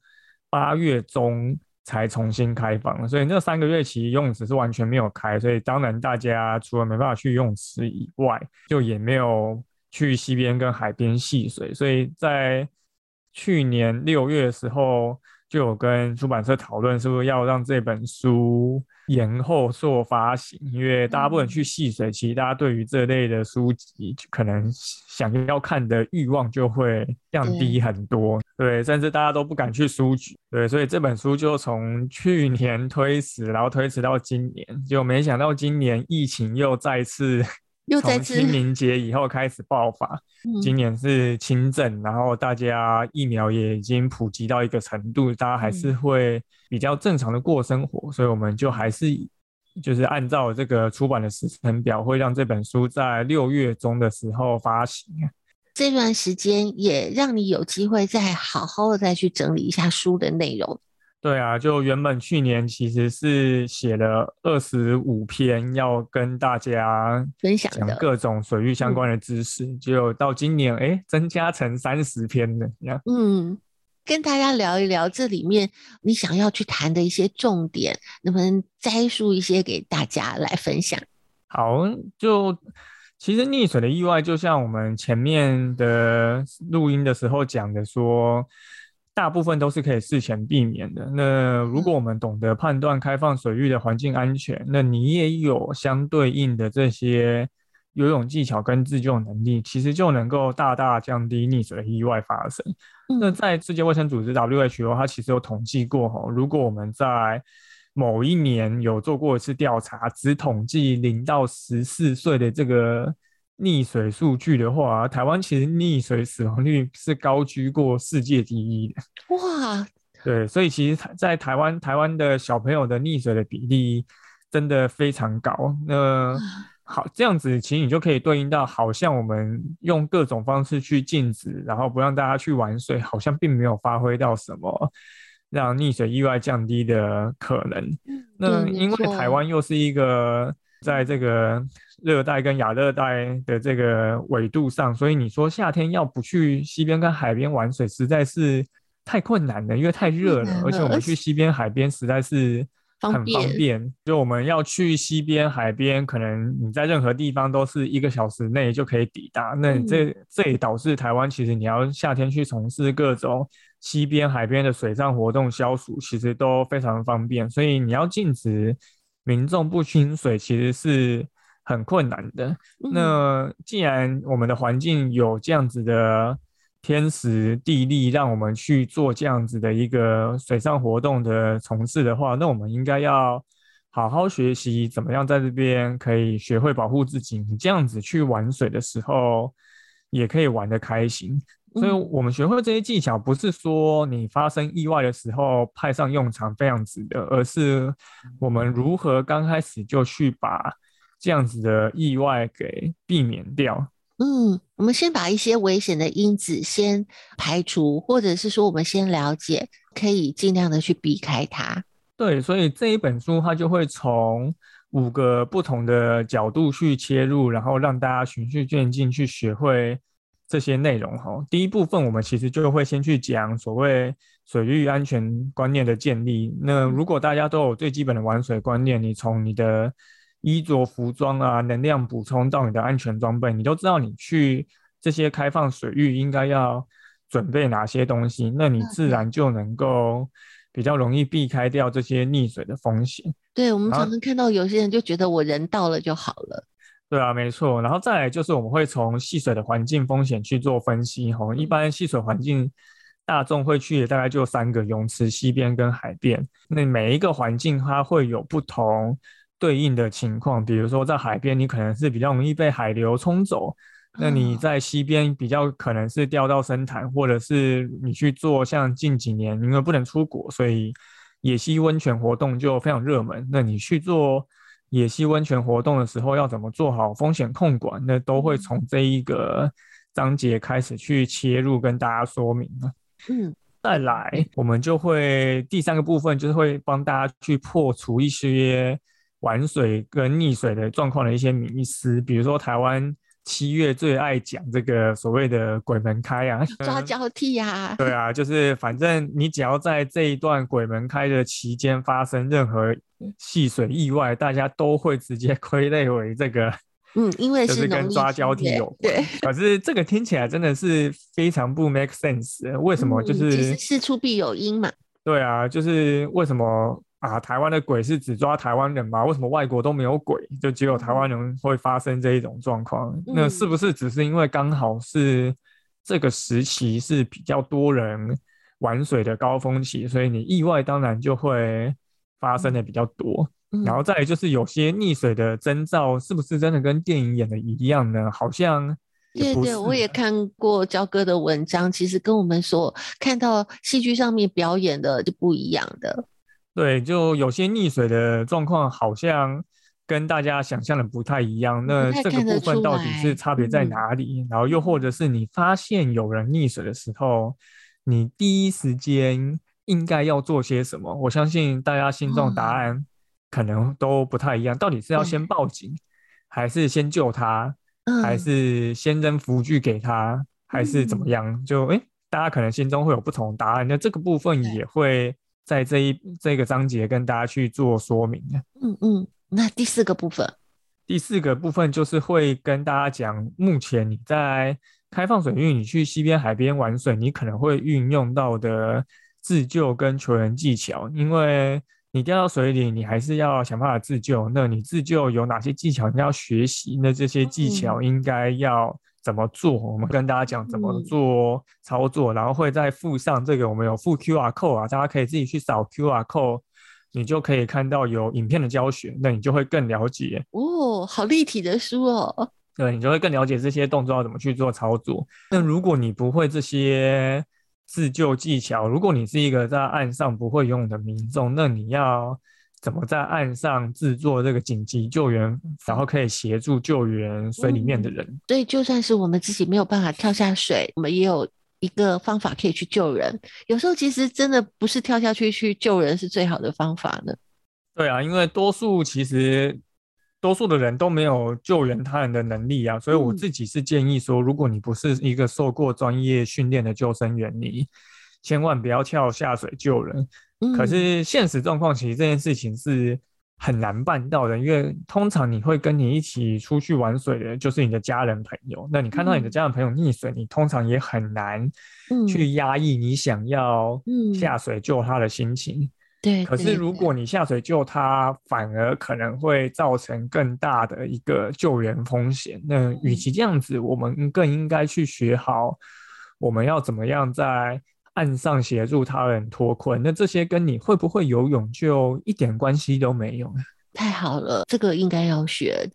八月中。才重新开放，所以那三个月其实游泳池是完全没有开，所以当然大家除了没办法去游泳池以外，就也没有去溪边跟海边戏水。所以在去年六月的时候，就有跟出版社讨论，是不是要让这本书延后做发行，因为大家不能去戏水，其实大家对于这类的书籍，可能想要看的欲望就会降低很多，对，甚至大家都不敢去书局，对，所以这本书就从去年推迟，然后推迟到今年，就没想到今年疫情又再次。从清明节以后开始爆发，今年是轻症，然后大家疫苗也已经普及到一个程度，大家还是会比较正常的过生活，所以我们就还是就是按照这个出版的时程表，会让这本书在六月中的时候发行。这段时间也让你有机会再好好的再去整理一下书的内容。对啊，就原本去年其实是写了二十五篇要跟大家分享讲各种水域相关的知识，就到今年哎增加成三十篇了。嗯，跟大家聊一聊这里面你想要去谈的一些重点，能不能摘述一些给大家来分享？好，就其实溺水的意外，就像我们前面的录音的时候讲的说。大部分都是可以事前避免的。那如果我们懂得判断开放水域的环境安全，那你也有相对应的这些游泳技巧跟自救能力，其实就能够大大降低溺水的意外发生。那在世界卫生组织 WHO，它其实有统计过哈，如果我们在某一年有做过一次调查，只统计零到十四岁的这个溺水数据的话，台湾其实溺水死亡率是高居过世界第一的。哇，对，所以其实，在台湾，台湾的小朋友的溺水的比例真的非常高。那好，这样子其实你就可以对应到，好像我们用各种方式去禁止，然后不让大家去玩水，好像并没有发挥到什么让溺水意外降低的可能。那因为台湾又是一个在这个。热带跟亚热带的这个纬度上，所以你说夏天要不去西边跟海边玩水，实在是太困难了，因为太热了。而且我们去西边、海边实在是很方便。就我们要去西边、海边，可能你在任何地方都是一个小时内就可以抵达。那这这也导致台湾其实你要夏天去从事各种西边、海边的水上活动消暑，其实都非常方便。所以你要禁止民众不亲水，其实是。很困难的。那既然我们的环境有这样子的天时地利，让我们去做这样子的一个水上活动的从事的话，那我们应该要好好学习怎么样在这边可以学会保护自己。你这样子去玩水的时候，也可以玩得开心。所以，我们学会这些技巧，不是说你发生意外的时候派上用场非常值得，而是我们如何刚开始就去把。这样子的意外给避免掉。嗯，我们先把一些危险的因子先排除，或者是说我们先了解，可以尽量的去避开它。对，所以这一本书它就会从五个不同的角度去切入，然后让大家循序渐进去学会这些内容。哈，第一部分我们其实就会先去讲所谓水域安全观念的建立。那如果大家都有最基本的玩水观念，你从你的衣着、服装啊，能量补充到你的安全装备，你都知道你去这些开放水域应该要准备哪些东西，那你自然就能够比较容易避开掉这些溺水的风险。对，我们常常看到有些人就觉得我人到了就好了。对啊，没错。然后再来就是我们会从戏水的环境风险去做分析。吼，一般戏水环境大众会去的大概就三个：泳池、溪边跟海边。那每一个环境它会有不同。对应的情况，比如说在海边，你可能是比较容易被海流冲走；那你在溪边比较可能是掉到深潭，或者是你去做像近几年因为不能出国，所以野溪温泉活动就非常热门。那你去做野溪温泉活动的时候，要怎么做好风险控管？那都会从这一个章节开始去切入，跟大家说明。嗯，再来，我们就会第三个部分就是会帮大家去破除一些。玩水跟溺水的状况的一些迷思，比如说台湾七月最爱讲这个所谓的鬼门开啊，抓交替呀、啊，对啊，就是反正你只要在这一段鬼门开的期间发生任何戏水意外，大家都会直接归类为这个，嗯，因为是就是跟抓交替有关。对，可是这个听起来真的是非常不 make sense，为什么？就是、嗯、其实事出必有因嘛。对啊，就是为什么？啊，台湾的鬼是只抓台湾人吗？为什么外国都没有鬼，就只有台湾人会发生这一种状况？嗯、那是不是只是因为刚好是这个时期是比较多人玩水的高峰期，所以你意外当然就会发生的比较多。嗯、然后再来就是有些溺水的征兆，是不是真的跟电影演的一样呢？好像对对，我也看过焦哥的文章，其实跟我们所看到戏剧上面表演的就不一样的。对，就有些溺水的状况好像跟大家想象的不太一样。那这个部分到底是差别在哪里？然后又或者是你发现有人溺水的时候，你第一时间应该要做些什么？我相信大家心中答案可能都不太一样。到底是要先报警，还是先救他，还是先扔浮具给他，还是怎么样？就诶，大家可能心中会有不同的答案。那这个部分也会。在这一这个章节跟大家去做说明。嗯嗯，那第四个部分，第四个部分就是会跟大家讲，目前你在开放水域，你去西边、海边玩水，你可能会运用到的自救跟求援技巧。因为你掉到水里，你还是要想办法自救。那你自救有哪些技巧你要学习？那这些技巧应该要。怎么做？我们跟大家讲怎么做操作，嗯、然后会再附上这个。我们有附 QR code 啊，大家可以自己去扫 QR code，你就可以看到有影片的教学，那你就会更了解。哦，好立体的书哦。对，你就会更了解这些动作要怎么去做操作。那如果你不会这些自救技巧，如果你是一个在岸上不会游泳的民众，那你要怎么在岸上制作这个紧急救援，然后可以协助救援水里面的人？嗯，对，就算是我们自己没有办法跳下水，我们也有一个方法可以去救人。有时候其实真的不是跳下去去救人是最好的方法呢。对啊，因为多数其实。多数的人都没有救援他人的能力啊，所以我自己是建议说，如果你不是一个受过专业训练的救生员，你千万不要跳下水救人。可是现实状况，其实这件事情是很难办到的，因为通常你会跟你一起出去玩水的，就是你的家人朋友。那你看到你的家人朋友溺水，你通常也很难去压抑你想要下水救他的心情。对，可是如果你下水救他，反而可能会造成更大的一个救援风险。那与其这样子，我们更应该去学好，我们要怎么样在岸上协助他人脱困。那这些跟你会不会游泳就一点关系都没有。太好了，这个应该要学。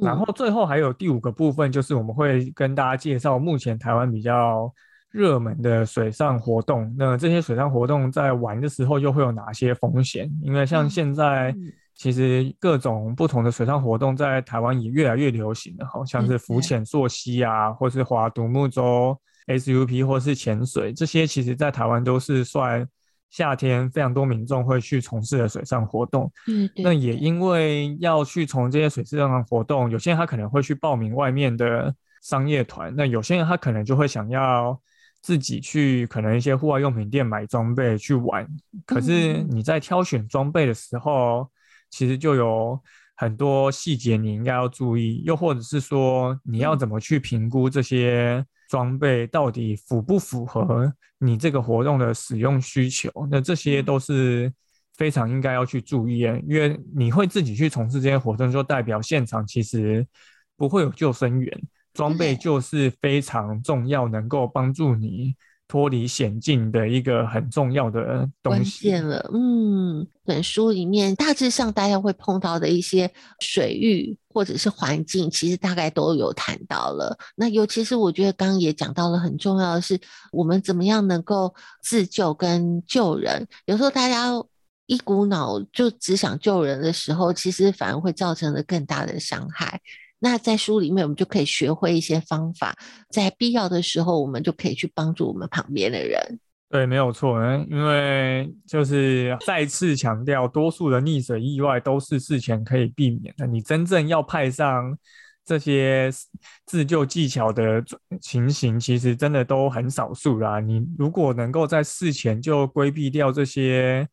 然后最后还有第五个部分，就是我们会跟大家介绍目前台湾比较。热门的水上活动，那这些水上活动在玩的时候又会有哪些风险？因为像现在，其实各种不同的水上活动在台湾也越来越流行了，好像是浮潜、溯溪啊，或是划独木舟、SUP 或是潜水，这些其实在台湾都是算夏天非常多民众会去从事的水上活动。嗯，那也因为要去从这些水上活动，有些人他可能会去报名外面的商业团，那有些人他可能就会想要。自己去可能一些户外用品店买装备去玩，可是你在挑选装备的时候，其实就有很多细节你应该要注意，又或者是说你要怎么去评估这些装备到底符不符合你这个活动的使用需求？那这些都是非常应该要去注意的，因为你会自己去从事这些活动，就代表现场其实不会有救生员。装备就是非常重要，能够帮助你脱离险境的一个很重要的东西。关键了，嗯，本书里面大致上大家会碰到的一些水域或者是环境，其实大概都有谈到了。那尤其是我觉得刚刚也讲到了很重要的是，我们怎么样能够自救跟救人。有时候大家一股脑就只想救人的时候，其实反而会造成了更大的伤害。那在书里面，我们就可以学会一些方法，在必要的时候，我们就可以去帮助我们旁边的人。对，没有错，因为就是再次强调，多数的溺水意外都是事前可以避免的。你真正要派上这些自救技巧的情形，其实真的都很少数啦。你如果能够在事前就规避掉这些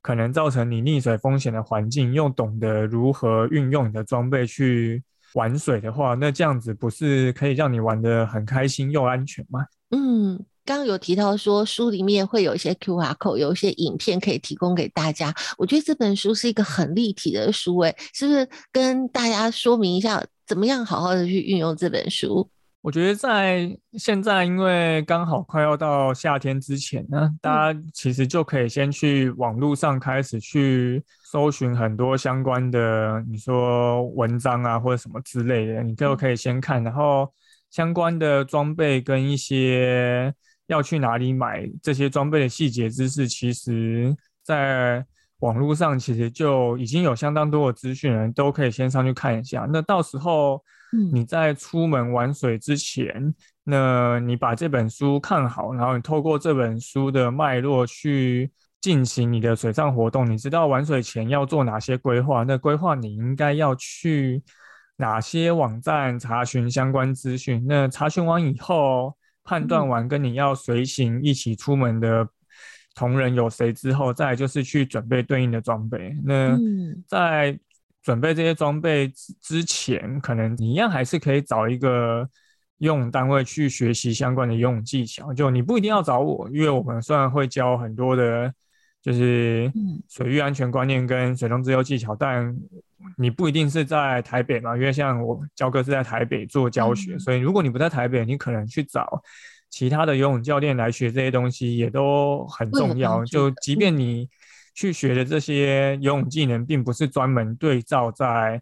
可能造成你溺水风险的环境，又懂得如何运用你的装备去。玩水的话，那这样子不是可以让你玩的很开心又安全吗？嗯，刚刚有提到说书里面会有一些 QR code，有一些影片可以提供给大家。我觉得这本书是一个很立体的书，诶，是不是跟大家说明一下，怎么样好好的去运用这本书？我觉得在现在，因为刚好快要到夏天之前呢，大家其实就可以先去网络上开始去搜寻很多相关的，你说文章啊或者什么之类的，你都可以先看，然后相关的装备跟一些要去哪里买这些装备的细节知识，其实在网络上其实就已经有相当多的资讯了都可以先上去看一下。那到时候。你在出门玩水之前，那你把这本书看好，然后你透过这本书的脉络去进行你的水上活动。你知道玩水前要做哪些规划？那规划你应该要去哪些网站查询相关资讯？那查询完以后，判断完跟你要随行一起出门的同仁有谁之后，再就是去准备对应的装备。那在准备这些装备之前，可能你一样还是可以找一个游泳单位去学习相关的游泳技巧。就你不一定要找我，因为我们虽然会教很多的，就是水域安全观念跟水中自救技巧，但你不一定是在台北嘛。因为像我教哥是在台北做教学，所以如果你不在台北，你可能去找其他的游泳教练来学这些东西，也都很重要。就即便你。去学的这些游泳技能，并不是专门对照在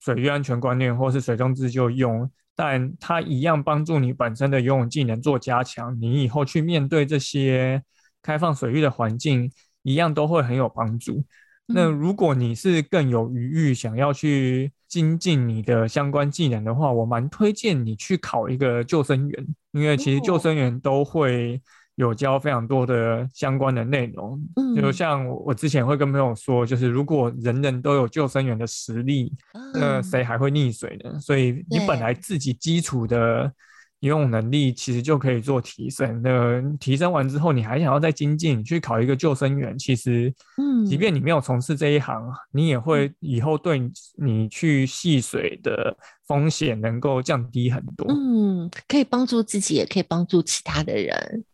水域安全观念或是水中自救用，但它一样帮助你本身的游泳技能做加强，你以后去面对这些开放水域的环境，一样都会很有帮助。那如果你是更有余裕想要去精进你的相关技能的话，我蛮推荐你去考一个救生员，因为其实救生员都会有教非常多的相关的内容。嗯，就像我之前会跟朋友说，就是如果人人都有救生员的实力，那谁还会溺水呢？所以你本来自己基础的。游泳能力其实就可以做提升。那提升完之后，你还想要再精进，你去考一个救生员，其实，嗯，即便你没有从事这一行，嗯，你也会以后对你去戏水的风险能够降低很多。嗯，可以帮助自己，也可以帮助其他的人。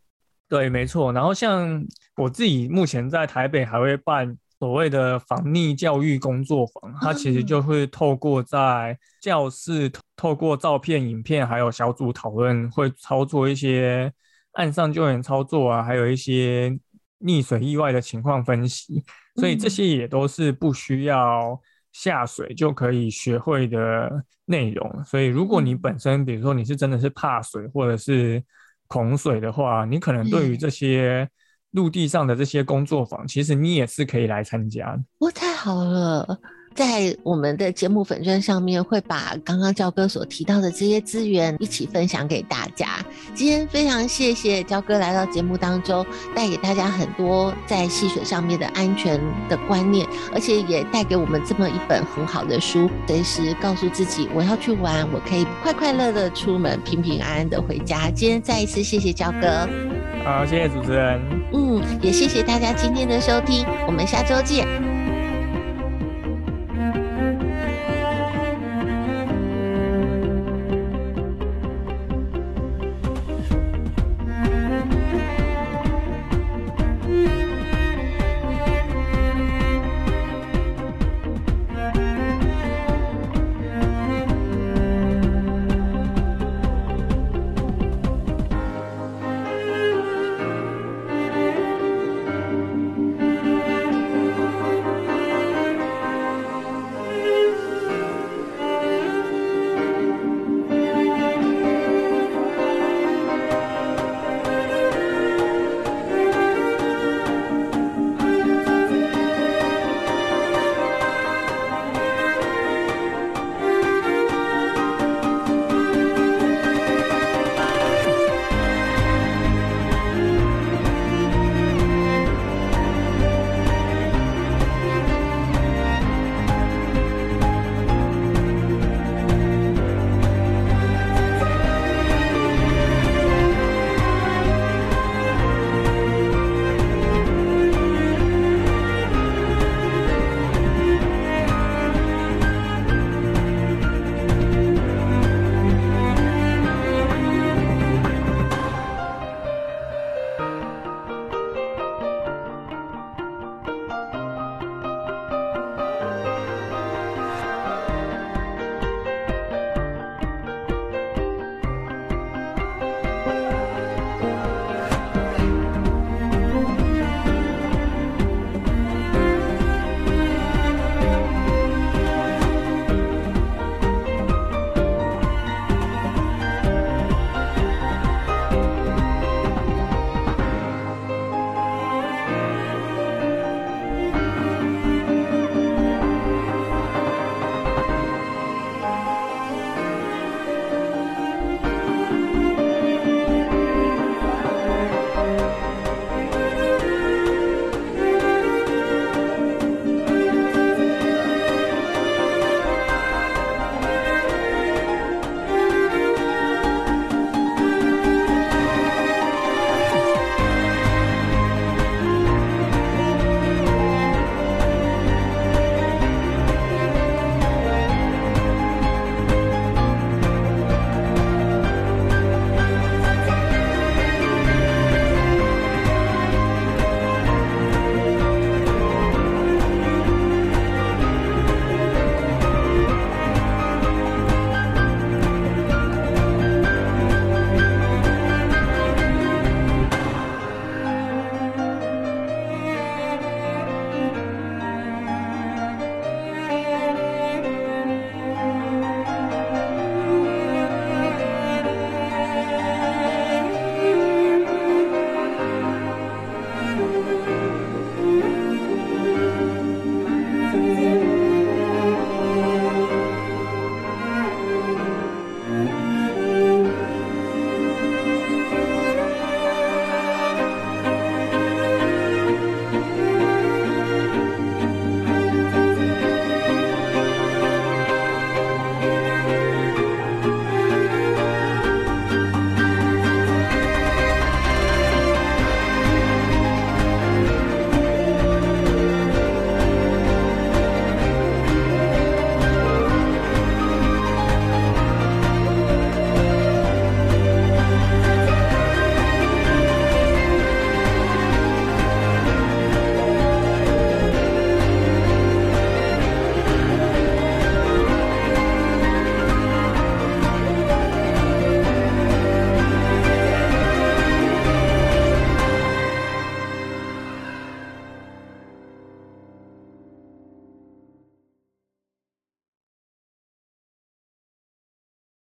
对，没错。然后像我自己目前在台北还会办。所谓的防溺教育工作坊，它其实就会透过在教室，透过照片、影片，还有小组讨论，会操作一些岸上救援操作啊，还有一些溺水意外的情况分析。所以这些也都是不需要下水就可以学会的内容。所以如果你本身，比如说你是真的是怕水或者是恐水的话，你可能对于这些。陆地上的这些工作坊，其实你也是可以来参加的。哇，太好了！在我们的节目粉钻上面，会把刚刚焦哥所提到的这些资源一起分享给大家。今天非常谢谢焦哥来到节目当中，带给大家很多在戏水上面的安全的观念，而且也带给我们这么一本很好的书，随时告诉自己我要去玩，我可以快快乐乐出门，平平安安的回家。今天再一次谢谢焦哥。好，谢谢主持人。嗯，也谢谢大家今天的收听，我们下周见。